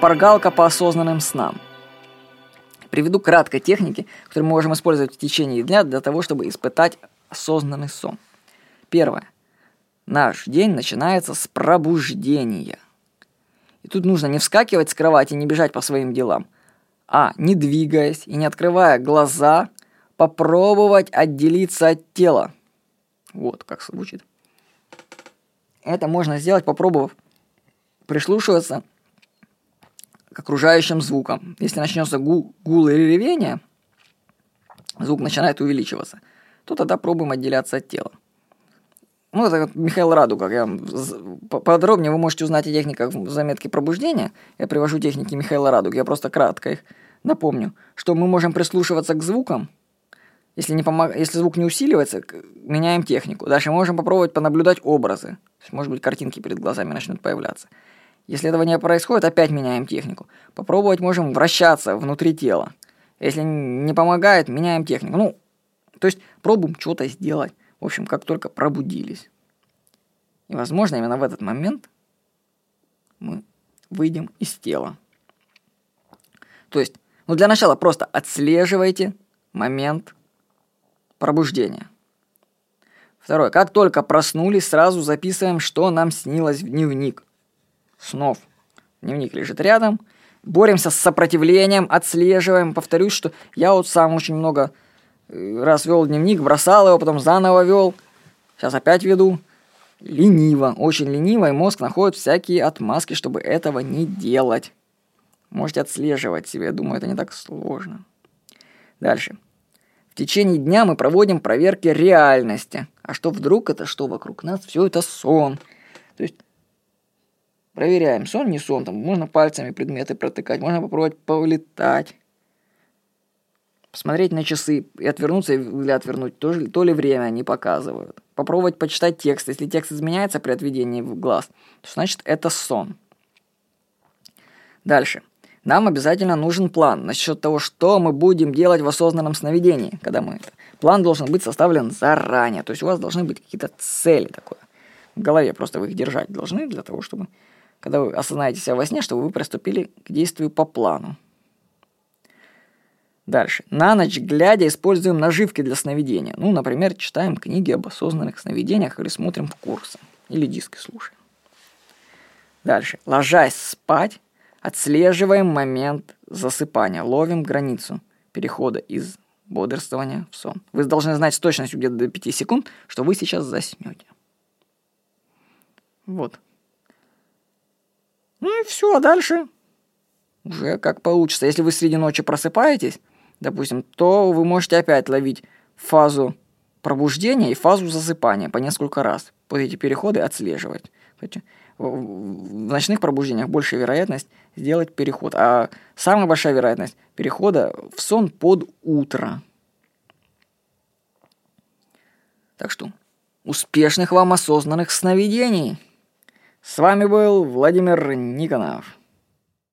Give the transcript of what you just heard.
шпаргалка по осознанным снам. Приведу кратко техники, которые мы можем использовать в течение дня для того, чтобы испытать осознанный сон. Первое. Наш день начинается с пробуждения. И тут нужно не вскакивать с кровати, не бежать по своим делам, а, не двигаясь и не открывая глаза, попробовать отделиться от тела. Вот как звучит. Это можно сделать, попробовав прислушиваться окружающим звукам. Если начнется гул, гул или ревение, звук начинает увеличиваться, то тогда пробуем отделяться от тела. Ну, это вот Михаил Радуга. Я, подробнее вы можете узнать о техниках в заметке пробуждения. Я привожу техники Михаила Радуга. Я просто кратко их напомню. Что мы можем прислушиваться к звукам. Если, не помог... Если звук не усиливается, меняем технику. Дальше мы можем попробовать понаблюдать образы. Может быть, картинки перед глазами начнут появляться. Если этого не происходит, опять меняем технику. Попробовать можем вращаться внутри тела. Если не помогает, меняем технику. Ну, то есть пробуем что-то сделать. В общем, как только пробудились. И, возможно, именно в этот момент мы выйдем из тела. То есть, ну для начала просто отслеживайте момент пробуждения. Второе. Как только проснулись, сразу записываем, что нам снилось в дневник. Снов. Дневник лежит рядом. Боремся с сопротивлением, отслеживаем. Повторюсь, что я вот сам очень много раз вел дневник, бросал его, потом заново вел. Сейчас опять веду. Лениво, очень лениво, и мозг находит всякие отмазки, чтобы этого не делать. Можете отслеживать себе, думаю, это не так сложно. Дальше. В течение дня мы проводим проверки реальности. А что вдруг это, что вокруг нас, все это сон. То есть проверяем, сон, не сон, там можно пальцами предметы протыкать, можно попробовать повлетать посмотреть на часы и отвернуться или отвернуть, то, то ли время они показывают. Попробовать почитать текст. Если текст изменяется при отведении в глаз, то значит это сон. Дальше. Нам обязательно нужен план насчет того, что мы будем делать в осознанном сновидении, когда мы это. План должен быть составлен заранее, то есть у вас должны быть какие-то цели такое. В голове просто вы их держать должны для того, чтобы, когда вы осознаете себя во сне, чтобы вы приступили к действию по плану. Дальше. На ночь глядя используем наживки для сновидения. Ну, например, читаем книги об осознанных сновидениях или смотрим курсы. Или диски слушаем. Дальше. Ложась спать, отслеживаем момент засыпания. Ловим границу перехода из бодрствования в сон. Вы должны знать с точностью где-то до 5 секунд, что вы сейчас заснете. Вот. Ну и все, а дальше уже как получится. Если вы среди ночи просыпаетесь, допустим, то вы можете опять ловить фазу пробуждения и фазу засыпания по несколько раз. Вот эти переходы отслеживать. В ночных пробуждениях большая вероятность сделать переход, а самая большая вероятность перехода в сон под утро. Так что успешных вам осознанных сновидений! С вами был Владимир Никонов.